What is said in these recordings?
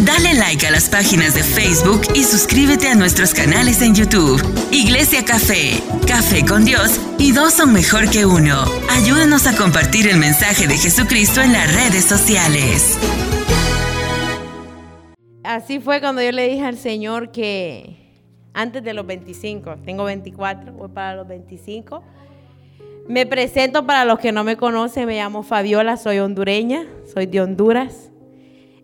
Dale like a las páginas de Facebook y suscríbete a nuestros canales en YouTube. Iglesia Café, Café con Dios y dos son mejor que uno. Ayúdanos a compartir el mensaje de Jesucristo en las redes sociales. Así fue cuando yo le dije al Señor que antes de los 25, tengo 24, voy para los 25. Me presento para los que no me conocen, me llamo Fabiola, soy hondureña, soy de Honduras.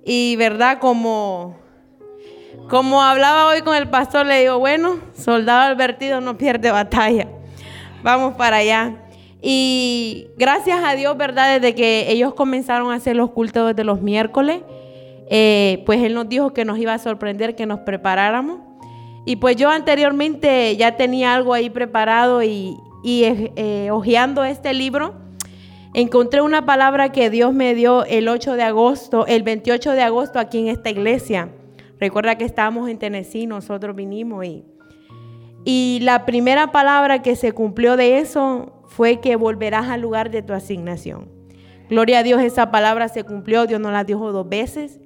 Y verdad, como, como hablaba hoy con el pastor, le digo, bueno, soldado advertido no pierde batalla. Vamos para allá. Y gracias a Dios, ¿verdad? Desde que ellos comenzaron a hacer los cultos desde los miércoles, eh, pues Él nos dijo que nos iba a sorprender, que nos preparáramos. Y pues yo anteriormente ya tenía algo ahí preparado y, y eh, hojeando este libro, encontré una palabra que Dios me dio el 8 de agosto, el 28 de agosto aquí en esta iglesia. Recuerda que estábamos en Tennessee, nosotros vinimos y, y la primera palabra que se cumplió de eso fue que volverás al lugar de tu asignación. Gloria a Dios, esa palabra se cumplió, Dios nos la dijo dos veces.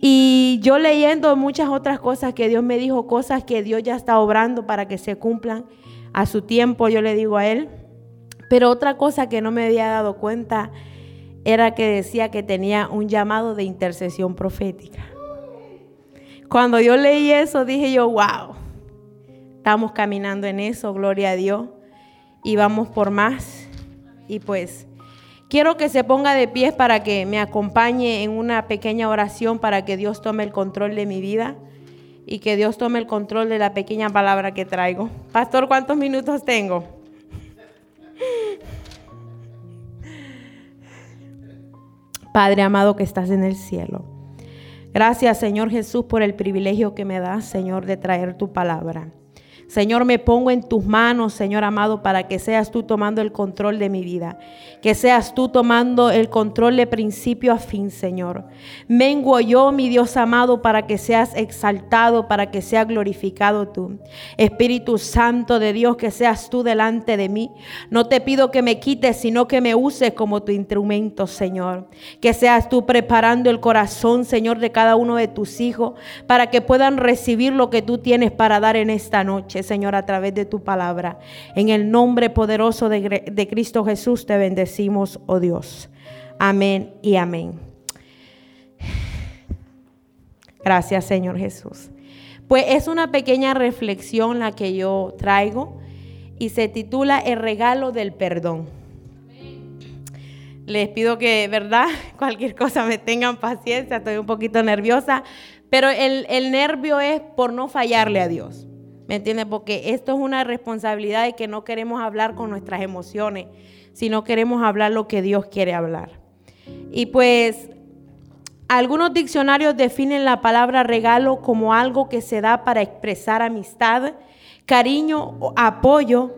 Y yo leyendo muchas otras cosas que Dios me dijo, cosas que Dios ya está obrando para que se cumplan a su tiempo, yo le digo a Él. Pero otra cosa que no me había dado cuenta era que decía que tenía un llamado de intercesión profética. Cuando yo leí eso, dije yo, wow, estamos caminando en eso, gloria a Dios, y vamos por más. Y pues Quiero que se ponga de pie para que me acompañe en una pequeña oración para que Dios tome el control de mi vida y que Dios tome el control de la pequeña palabra que traigo. Pastor, ¿cuántos minutos tengo? Padre amado que estás en el cielo. Gracias Señor Jesús por el privilegio que me das, Señor, de traer tu palabra. Señor, me pongo en tus manos, Señor amado, para que seas tú tomando el control de mi vida. Que seas tú tomando el control de principio a fin, Señor. Mengo yo, mi Dios amado, para que seas exaltado, para que sea glorificado tú. Espíritu Santo de Dios, que seas tú delante de mí. No te pido que me quites, sino que me uses como tu instrumento, Señor. Que seas tú preparando el corazón, Señor, de cada uno de tus hijos, para que puedan recibir lo que tú tienes para dar en esta noche. Señor, a través de tu palabra. En el nombre poderoso de, de Cristo Jesús te bendecimos, oh Dios. Amén y amén. Gracias, Señor Jesús. Pues es una pequeña reflexión la que yo traigo y se titula El regalo del perdón. Les pido que, ¿verdad? Cualquier cosa me tengan paciencia, estoy un poquito nerviosa, pero el, el nervio es por no fallarle a Dios. ¿Me entiendes? Porque esto es una responsabilidad de que no queremos hablar con nuestras emociones, sino queremos hablar lo que Dios quiere hablar. Y pues algunos diccionarios definen la palabra regalo como algo que se da para expresar amistad, cariño o apoyo.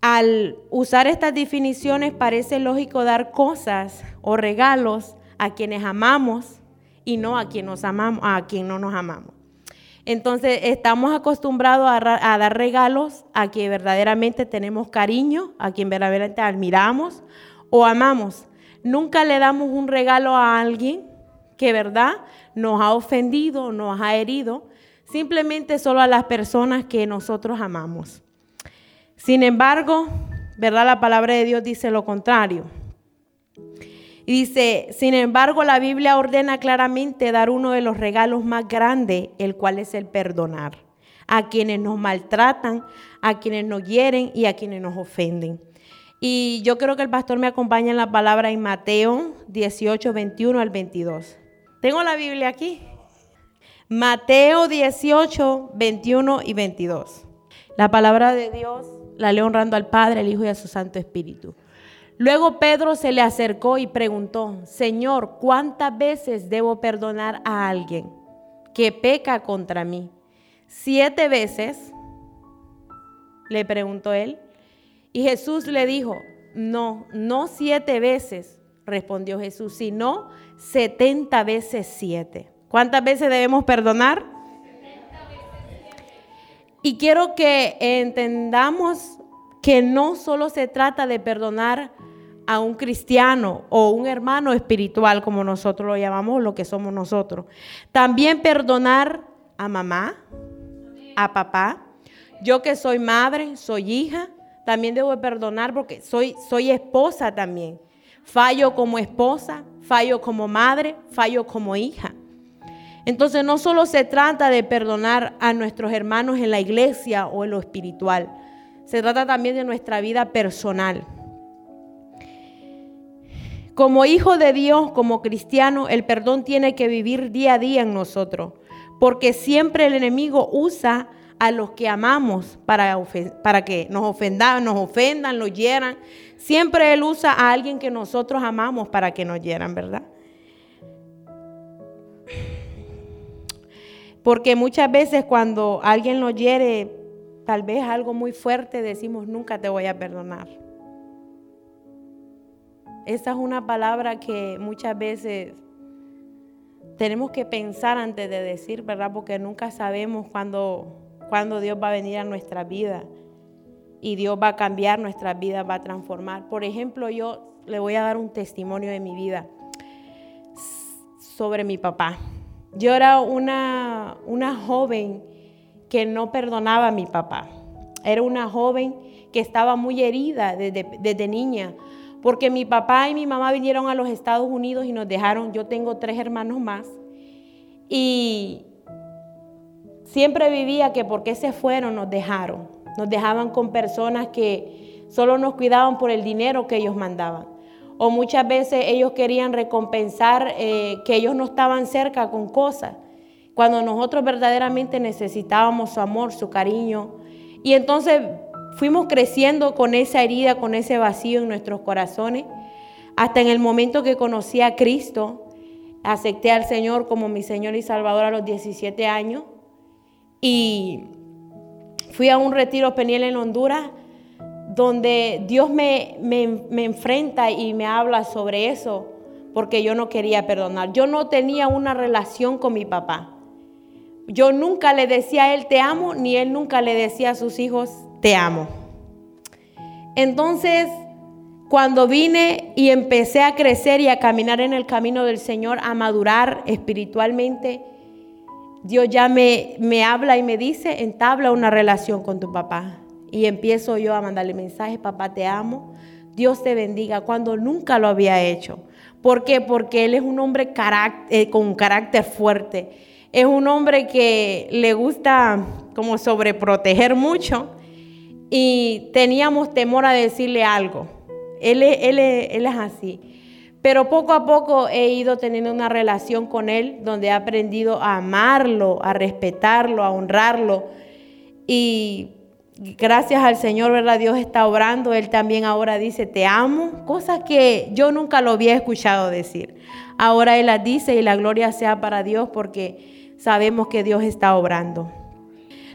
Al usar estas definiciones parece lógico dar cosas o regalos a quienes amamos y no a quien amamos, a quien no nos amamos. Entonces estamos acostumbrados a, dar regalos a quien verdaderamente tenemos cariño, a quien verdaderamente admiramos o amamos. Nunca le damos un regalo a alguien que verdad nos ha ofendido, nos ha herido, simplemente solo a las personas que nosotros amamos. Sin embargo, verdad la palabra de Dios dice lo contrario. Y dice, sin embargo, la Biblia ordena claramente dar uno de los regalos más grandes, el cual es el perdonar a quienes nos maltratan, a quienes nos hieren y a quienes nos ofenden. Y yo creo que el pastor me acompaña en la palabra en Mateo 18, 21 al 22. Tengo la Biblia aquí. Mateo 18, 21 y 22. La palabra de Dios la leo honrando al Padre, al Hijo y a su Santo Espíritu. Luego Pedro se le acercó y preguntó, Señor, ¿cuántas veces debo perdonar a alguien que peca contra mí? ¿Siete veces? Le preguntó él. Y Jesús le dijo, no, no siete veces, respondió Jesús, sino setenta veces siete. ¿Cuántas veces debemos perdonar? Y quiero que entendamos que no solo se trata de perdonar a un cristiano o un hermano espiritual, como nosotros lo llamamos, lo que somos nosotros. También perdonar a mamá, a papá. Yo que soy madre, soy hija, también debo perdonar porque soy, soy esposa también. Fallo como esposa, fallo como madre, fallo como hija. Entonces no solo se trata de perdonar a nuestros hermanos en la iglesia o en lo espiritual, se trata también de nuestra vida personal. Como hijo de Dios, como cristiano, el perdón tiene que vivir día a día en nosotros, porque siempre el enemigo usa a los que amamos para, para que nos ofendan, nos ofendan, nos hieran. Siempre Él usa a alguien que nosotros amamos para que nos hieran, ¿verdad? Porque muchas veces cuando alguien nos hiere, tal vez algo muy fuerte, decimos, nunca te voy a perdonar. Esa es una palabra que muchas veces tenemos que pensar antes de decir, ¿verdad? Porque nunca sabemos cuándo, Dios va a venir a nuestra vida y Dios va a cambiar nuestra vida, va a transformar. Por ejemplo, yo le voy a dar un testimonio de mi vida sobre mi papá. Yo era una, una joven que no perdonaba a mi papá. Era una joven que estaba muy herida desde, niña, porque mi papá y mi mamá vinieron a los Estados Unidos y nos dejaron, yo tengo tres hermanos más, y siempre vivía que porque se fueron nos dejaron, nos dejaban con personas que solo nos cuidaban por el dinero que ellos mandaban. O muchas veces ellos querían recompensar eh, que ellos no estaban cerca con cosas, cuando nosotros verdaderamente necesitábamos su amor, su cariño. Y entonces fuimos creciendo con esa herida, con ese vacío en nuestros corazones, hasta en el momento que conocí a Cristo, acepté al Señor como mi Señor y Salvador a los 17 años y fui a un retiro peniel en Honduras donde Dios me, me, enfrenta y me habla sobre eso, porque yo no quería perdonar. Yo no tenía una relación con mi papá. Yo nunca le decía a él te amo, ni él nunca le decía a sus hijos te amo. Entonces, cuando vine y empecé a crecer y a caminar en el camino del Señor, a madurar espiritualmente, Dios ya me, me habla y me dice, entabla una relación con tu papá. Y empiezo yo a mandarle mensajes, papá, te amo, Dios te bendiga, cuando nunca lo había hecho. ¿Por qué? Porque él es un hombre eh, con carácter fuerte. Es un hombre que le gusta como sobreproteger mucho y teníamos temor a decirle algo. Él, es así. Pero poco a poco he ido teniendo una relación con él donde he aprendido a amarlo, a respetarlo, a honrarlo. Y gracias al Señor, ¿verdad? Dios está obrando. Él también ahora dice, te amo. Cosas que yo nunca lo había escuchado decir. Ahora Él las dice y la gloria sea para Dios porque sabemos que Dios está obrando.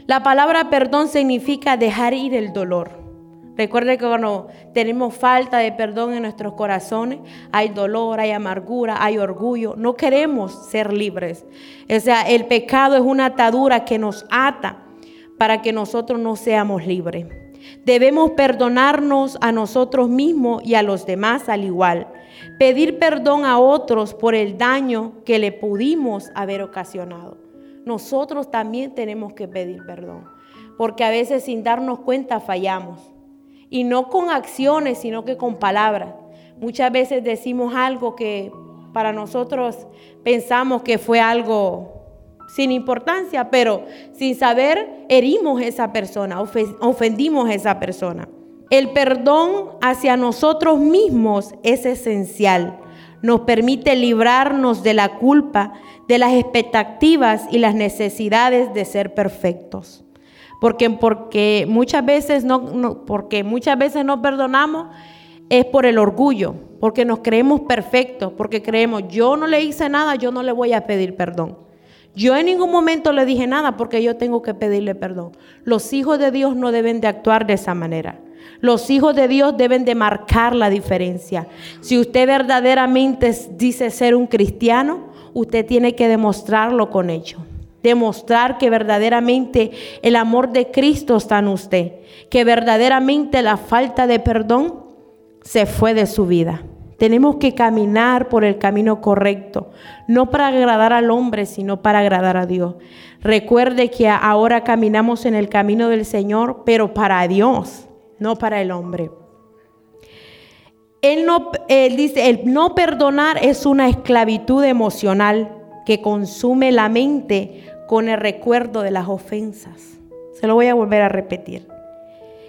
La palabra perdón significa dejar ir el dolor. Recuerde que cuando tenemos falta de perdón en nuestros corazones, hay dolor, hay amargura, hay orgullo. No queremos ser libres. O sea, el pecado es una atadura que nos ata para que nosotros no seamos libres. Debemos perdonarnos a nosotros mismos y a los demás al igual. Pedir perdón a otros por el daño que le pudimos haber ocasionado. Nosotros también tenemos que pedir perdón, porque a veces sin darnos cuenta fallamos. Y no con acciones, sino que con palabras. Muchas veces decimos algo que para nosotros pensamos que fue algo sin importancia, pero sin saber herimos a esa persona, ofendimos a esa persona. El perdón hacia nosotros mismos es esencial. Nos permite librarnos de la culpa, de las expectativas y las necesidades de ser perfectos. Porque, porque, muchas veces no, porque muchas veces no perdonamos es por el orgullo, porque nos creemos perfectos, porque creemos yo no le hice nada, yo no le voy a pedir perdón. Yo en ningún momento le dije nada porque yo tengo que pedirle perdón. Los hijos de Dios no deben de actuar de esa manera. Los hijos de Dios deben de marcar la diferencia. Si usted verdaderamente dice ser un cristiano, usted tiene que demostrarlo con hecho. Demostrar que verdaderamente el amor de Cristo está en usted. Que verdaderamente la falta de perdón se fue de su vida. Tenemos que caminar por el camino correcto, no para agradar al hombre, sino para agradar a Dios. Recuerde que ahora caminamos en el camino del Señor, pero para Dios, no para el hombre. Él, no, él dice, el no perdonar es una esclavitud emocional que consume la mente con el recuerdo de las ofensas. Se lo voy a volver a repetir.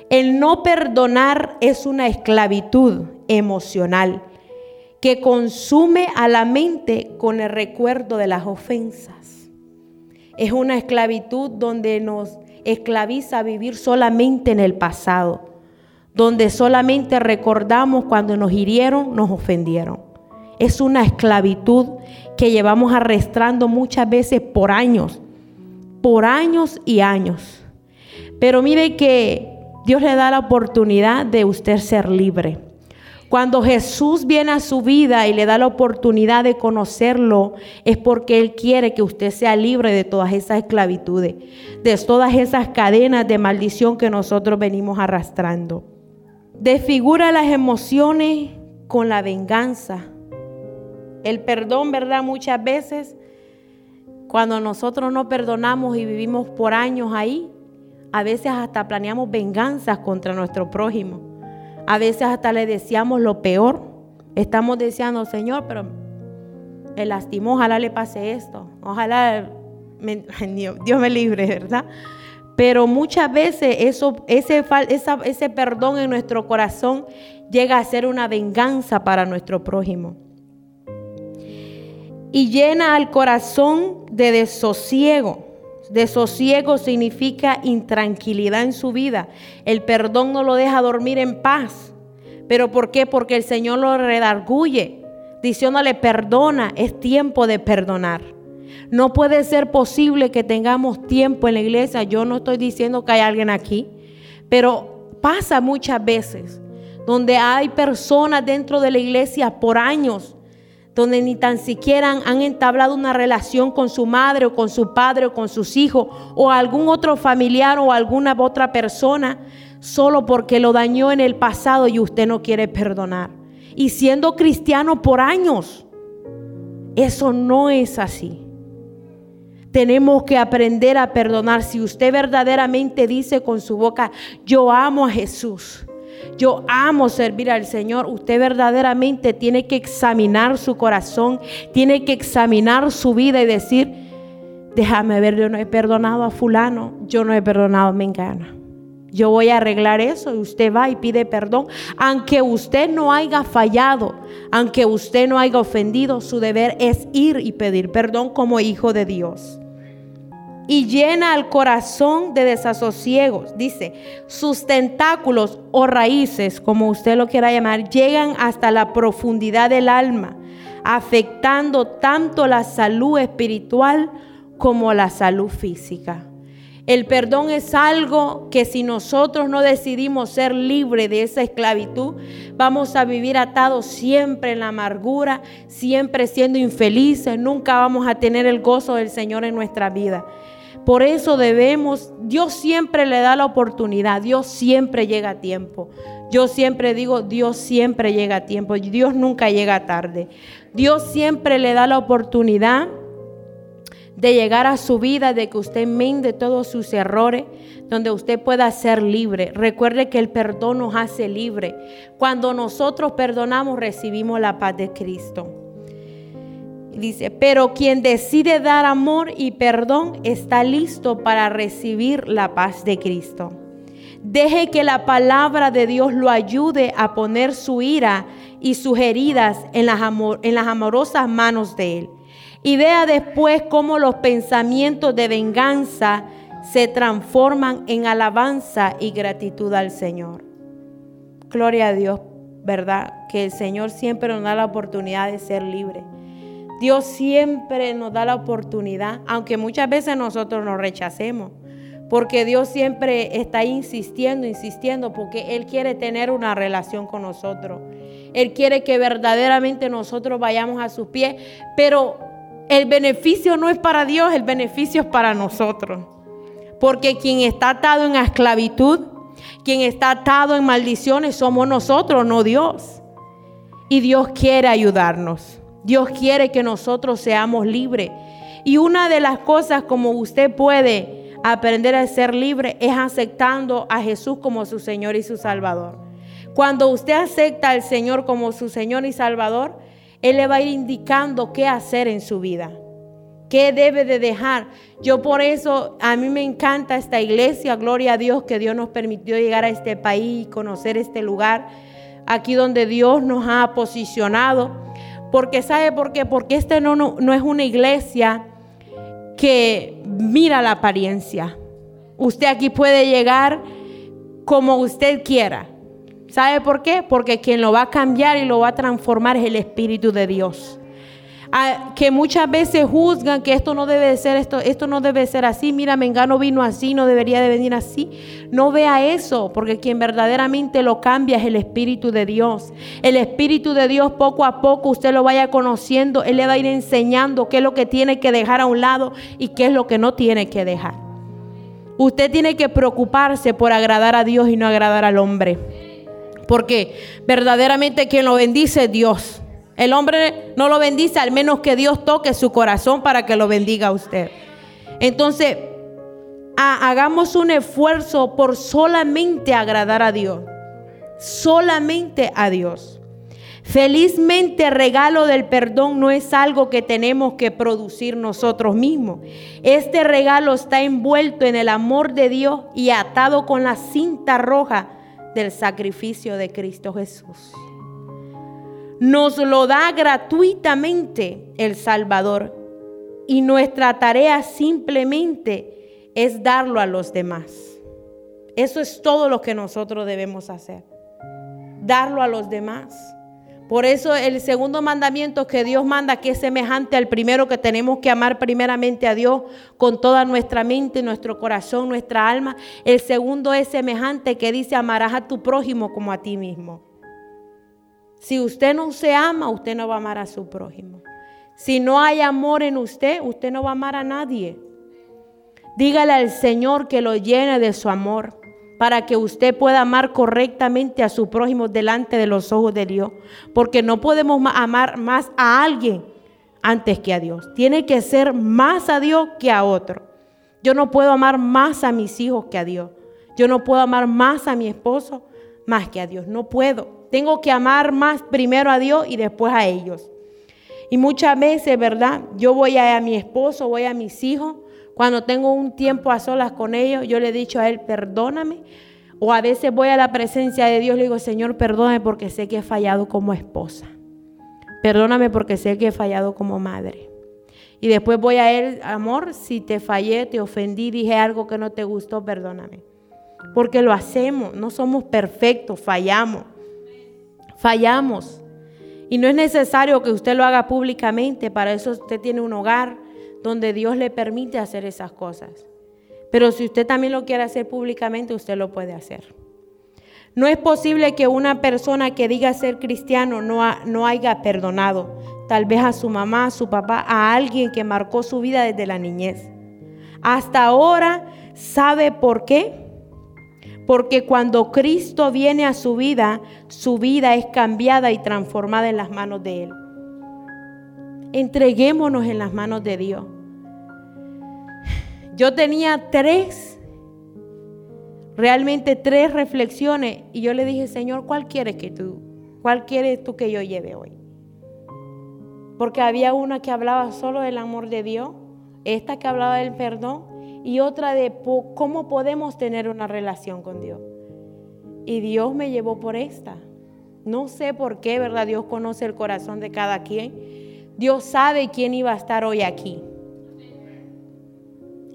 El no perdonar es una esclavitud emocional que consume a la mente con el recuerdo de las ofensas. Es una esclavitud donde nos esclaviza a vivir solamente en el pasado donde solamente recordamos cuando nos hirieron, nos ofendieron. Es una esclavitud que llevamos arrastrando muchas veces por años, por años y años. Pero mire que Dios le da la oportunidad de usted ser libre. Cuando Jesús viene a su vida y le da la oportunidad de conocerlo, es porque Él quiere que usted sea libre de todas esas esclavitudes, de todas esas cadenas de maldición que nosotros venimos arrastrando desfigura las emociones con la venganza. El perdón, ¿verdad? Muchas veces, cuando nosotros no perdonamos y vivimos por años ahí, a veces hasta planeamos venganzas contra nuestro prójimo. A veces hasta le deseamos lo peor. Estamos deseando, Señor, pero me lastimó, ojalá le pase esto. Ojalá, Dios me libre, ¿verdad? Pero muchas veces eso, ese, ese perdón en nuestro corazón llega a ser una venganza para nuestro prójimo. Y llena al corazón de desosiego. Desosiego significa intranquilidad en su vida. El perdón no lo deja dormir en paz. ¿Pero por qué? Porque el Señor lo redarguye, diciéndole perdona, es tiempo de perdonar. No puede ser posible que tengamos tiempo en la iglesia. Yo no estoy diciendo que hay alguien aquí, pero pasa muchas veces donde hay personas dentro de la iglesia por años donde ni tan siquiera han, entablado una relación con su madre o con su padre o con sus hijos o algún otro familiar o alguna otra persona, solo porque lo dañó en el pasado y usted no quiere perdonar. Y siendo cristiano por años, eso no es así. Tenemos que aprender a perdonar. Si usted verdaderamente dice con su boca, yo amo a Jesús, yo amo servir al Señor, usted verdaderamente tiene que examinar su corazón, tiene que examinar su vida y decir, déjame ver, yo no he perdonado a fulano, yo no he perdonado a Mengana. Yo voy a arreglar eso y usted va y pide perdón. Aunque usted no haya fallado, aunque usted no haya ofendido, su deber es ir y pedir perdón como hijo de Dios y llena al corazón de desasosiegos. Dice, sus tentáculos o raíces, como usted lo quiera llamar, llegan hasta la profundidad del alma, afectando tanto la salud espiritual como la salud física. El perdón es algo que si nosotros no decidimos ser libres de esa esclavitud, vamos a vivir atados siempre en la amargura, siempre siendo infelices, nunca vamos a tener el gozo del Señor en nuestra vida. Por eso debemos, Dios siempre le da la oportunidad, Dios siempre llega a tiempo. Yo siempre digo, Dios siempre llega a tiempo, Dios nunca llega tarde. Dios siempre le da la oportunidad de llegar a su vida, de que usted enmende todos sus errores, donde usted pueda ser libre. Recuerde que el perdón nos hace libre. Cuando nosotros perdonamos, recibimos la paz de Cristo. Dice, pero quien decide dar amor y perdón está listo para recibir la paz de Cristo. Deje que la palabra de Dios lo ayude a poner su ira y sus heridas en las, en las amorosas manos de Él. Y vea después cómo los pensamientos de venganza se transforman en alabanza y gratitud al Señor. Gloria a Dios, ¿verdad? Que el Señor siempre nos da la oportunidad de ser libre. Dios siempre nos da la oportunidad, aunque muchas veces nosotros nos rechacemos. Porque Dios siempre está insistiendo, insistiendo, porque Él quiere tener una relación con nosotros. Él quiere que verdaderamente nosotros vayamos a sus pies. Pero el beneficio no es para Dios, el beneficio es para nosotros. Porque quien está atado en esclavitud Quien está atado en maldiciones somos nosotros, no Dios. Y Dios quiere ayudarnos. Dios quiere que nosotros seamos libres. Y una de las cosas como usted puede aprender a ser libre es aceptando a Jesús como su Señor y su Salvador. Cuando usted acepta al Señor como su Señor y Salvador, Él le va a ir indicando qué hacer en su vida, qué debe de dejar. Yo por eso, a mí me encanta esta iglesia, gloria a Dios que Dios nos permitió llegar a este país y conocer este lugar, aquí donde Dios nos ha posicionado. Porque sabe por qué? Porque este no, no, no es una iglesia que mira la apariencia. Usted aquí puede llegar como usted quiera. ¿Sabe por qué? Porque quien lo va a cambiar y lo va a transformar es el Espíritu de Dios. Ah, que muchas veces juzgan que esto no debe ser esto, esto no debe ser así. Mira, Mengano vino así, no debería de venir así. No vea eso, porque quien verdaderamente lo cambia es el Espíritu de Dios. El Espíritu de Dios poco a poco usted lo vaya conociendo, Él le va a ir enseñando qué es lo que tiene que dejar a un lado y qué es lo que no tiene que dejar. Usted tiene que preocuparse por agradar a Dios y no agradar al hombre. Porque verdaderamente quien lo bendice es Dios. El hombre no lo bendice al menos que Dios toque su corazón para que lo bendiga a usted. Entonces, hagamos un esfuerzo por solamente agradar a Dios. Solamente a Dios. Felizmente regalo del perdón no es algo que tenemos que producir nosotros mismos. Este regalo está envuelto en el amor de Dios y atado con la cinta roja del sacrificio de Cristo Jesús. Nos lo da gratuitamente el Salvador y nuestra tarea simplemente es darlo a los demás. Eso es todo lo que nosotros debemos hacer. Darlo a los demás. Por eso el segundo mandamiento que Dios manda, que es semejante al primero, que tenemos que amar primeramente a Dios con toda nuestra mente, nuestro corazón, nuestra alma. El segundo es semejante que dice, amarás a tu prójimo como a ti mismo. Si usted no se ama, usted no va a amar a su prójimo. Si no hay amor en usted, usted no va a amar a nadie. Dígale al Señor que lo llene de su amor para que usted pueda amar correctamente a su prójimo delante de los ojos de Dios. Porque no podemos amar más a alguien antes que a Dios. Tiene que ser más a Dios que a otro. Yo no puedo amar más a mis hijos que a Dios. Yo no puedo amar más a mi esposo más que a Dios. No puedo. Tengo que amar más primero a Dios y después a ellos. Y muchas veces, ¿verdad? Yo voy a, a mi esposo, voy a mis hijos cuando tengo un tiempo a solas con ellos, yo le he dicho a Él, perdóname. O a veces voy a la presencia de Dios y le digo, Señor, perdóname porque sé que he fallado como esposa. Perdóname porque sé que he fallado como madre. Y después voy a Él, amor, si te fallé, te ofendí, dije algo que no te gustó, perdóname. Porque lo hacemos, no somos perfectos, fallamos. Fallamos. Y no es necesario que usted lo haga públicamente, para eso usted tiene un hogar, donde Dios le permite hacer esas cosas. Pero si usted también lo quiere hacer públicamente, usted lo puede hacer. No es posible que una persona que diga ser cristiano no, no haya perdonado, tal vez a su mamá, a su papá, a alguien que marcó su vida desde la niñez. Hasta ahora, ¿sabe por qué? Porque cuando Cristo viene a su vida, su vida es cambiada y transformada en las manos de Él. Entreguémonos en las manos de Dios. Yo tenía tres, realmente tres reflexiones y yo le dije, Señor, ¿cuál quieres que tú, cuál quieres tú que yo lleve hoy? Porque había una que hablaba solo del amor de Dios, esta que hablaba del perdón y otra de cómo podemos tener una relación con Dios. Y Dios me llevó por esta. No sé por qué, ¿verdad? Dios conoce el corazón de cada quien. Dios sabe quién iba a estar hoy aquí.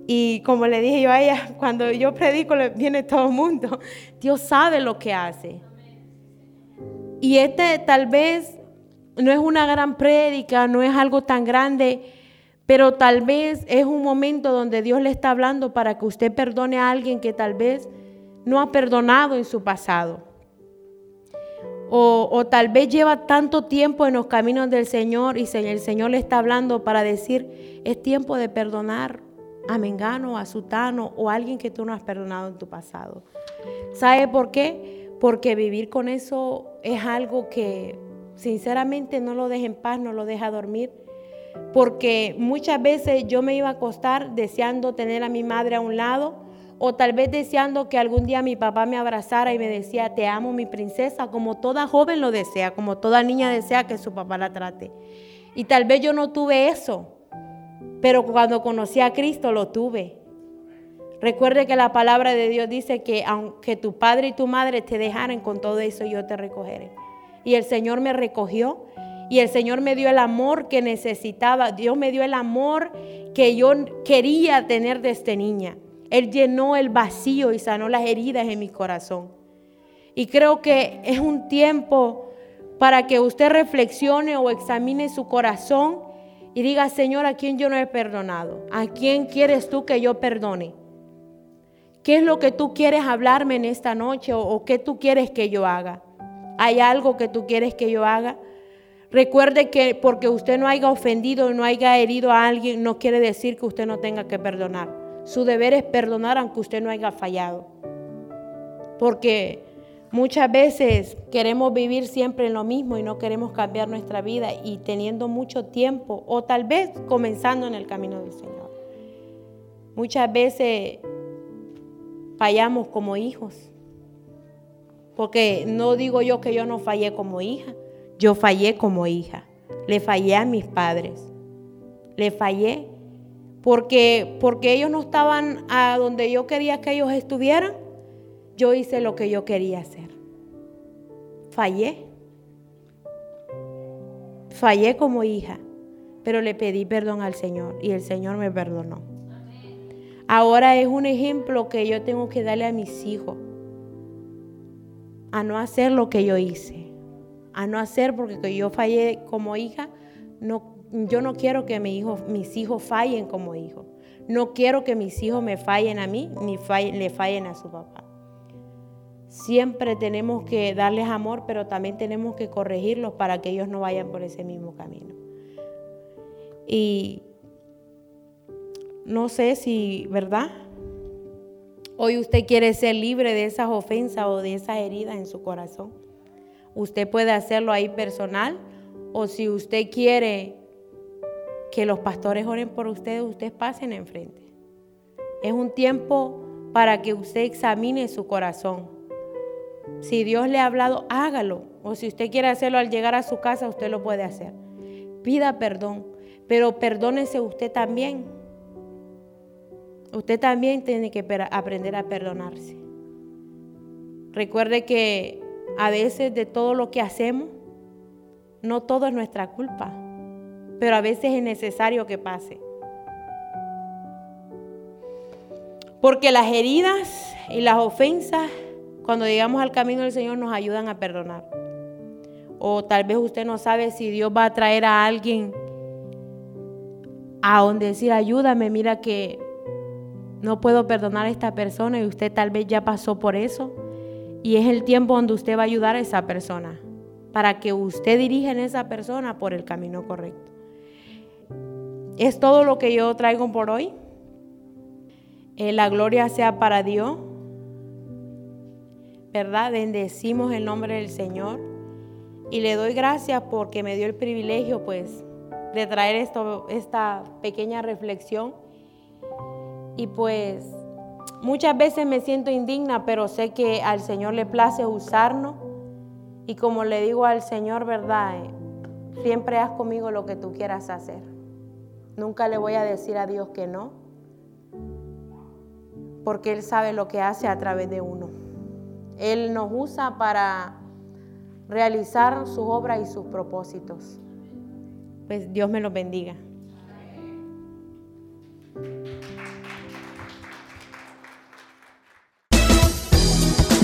Y como le dije yo a ella, cuando yo predico viene todo el mundo. Dios sabe lo que hace. Y este tal vez no es una gran prédica, no es algo tan grande, pero tal vez es un momento donde Dios le está hablando para que usted perdone a alguien que tal vez no ha perdonado en su pasado. O, tal vez lleva tanto tiempo en los caminos del Señor y el Señor le está hablando para decir, es tiempo de perdonar a Mengano, a Sutano o a alguien que tú no has perdonado en tu pasado. ¿Sabe por qué? Porque vivir con eso es algo que sinceramente no lo deja en paz, no lo deja dormir. Porque muchas veces yo me iba a acostar deseando tener a mi madre a un lado o tal vez deseando que algún día mi papá me abrazara y me decía, te amo mi princesa, como toda joven lo desea, como toda niña desea que su papá la trate. Y tal vez yo no tuve eso, pero cuando conocí a Cristo lo tuve. Recuerde que la palabra de Dios dice que aunque tu padre y tu madre te dejaran con todo eso, yo te recogeré. Y el Señor me recogió y el Señor me dio el amor que necesitaba. Dios me dio el amor que yo quería tener desde niña. Él llenó el vacío y sanó las heridas en mi corazón. Y creo que es un tiempo para que usted reflexione o examine su corazón y diga, Señor, ¿a quién yo no he perdonado? ¿A quién quieres tú que yo perdone? ¿Qué es lo que tú quieres hablarme en esta noche o, qué tú quieres que yo haga? ¿Hay algo que tú quieres que yo haga? Recuerde que porque usted no haya ofendido, no haya herido a alguien, no quiere decir que usted no tenga que perdonar. Su deber es perdonar aunque usted no haya fallado. Porque muchas veces queremos vivir siempre en lo mismo y no queremos cambiar nuestra vida y teniendo mucho tiempo o tal vez comenzando en el camino del Señor. Muchas veces fallamos como hijos. Porque no digo yo que yo no fallé como hija, yo fallé como hija. Le fallé a mis padres. Le fallé porque porque ellos no estaban a donde yo quería que ellos estuvieran. Yo hice lo que yo quería hacer. Fallé. Fallé como hija, pero le pedí perdón al Señor y el Señor me perdonó. Ahora es un ejemplo que yo tengo que darle a mis hijos. A no hacer lo que yo hice. A no hacer porque yo fallé como hija. No, yo no quiero que mis hijos fallen como hijos. No quiero que mis hijos me fallen a mí ni le fallen a su papá. Siempre tenemos que darles amor, pero también tenemos que corregirlos para que ellos no vayan por ese mismo camino. Y no sé si, ¿verdad? Hoy usted quiere ser libre de esas ofensas o de esas heridas en su corazón. Usted puede hacerlo ahí personal o si usted quiere que los pastores oren por usted, usted pasen enfrente. Es un tiempo para que usted examine su corazón. Si Dios le ha hablado, hágalo. O si usted quiere hacerlo al llegar a su casa, usted lo puede hacer. Pida perdón, pero perdónese usted también Usted también tiene que aprender a perdonarse. Recuerde que a veces de todo lo que hacemos, no todo es nuestra culpa, pero a veces es necesario que pase. Porque las heridas y las ofensas, cuando llegamos al camino del Señor, nos ayudan a perdonar. O tal vez usted no sabe si Dios va a traer a alguien a donde decir, ayúdame, mira que no puedo perdonar a esta persona y usted tal vez ya pasó por eso. Y es el tiempo donde usted va a ayudar a esa persona para que usted dirija en esa persona por el camino correcto. Es todo lo que yo traigo por hoy. Eh, la gloria sea para Dios. ¿Verdad? Bendecimos el nombre del Señor. Y le doy gracias porque me dio el privilegio pues de traer esto, esta pequeña reflexión y pues muchas veces me siento indigna, pero sé que al Señor le place usarnos. Y como le digo al Señor, ¿verdad? Siempre haz conmigo lo que tú quieras hacer. Nunca le voy a decir a Dios que no, porque Él sabe lo que hace a través de uno. Él nos usa para realizar sus obras y sus propósitos. Pues Dios me los bendiga.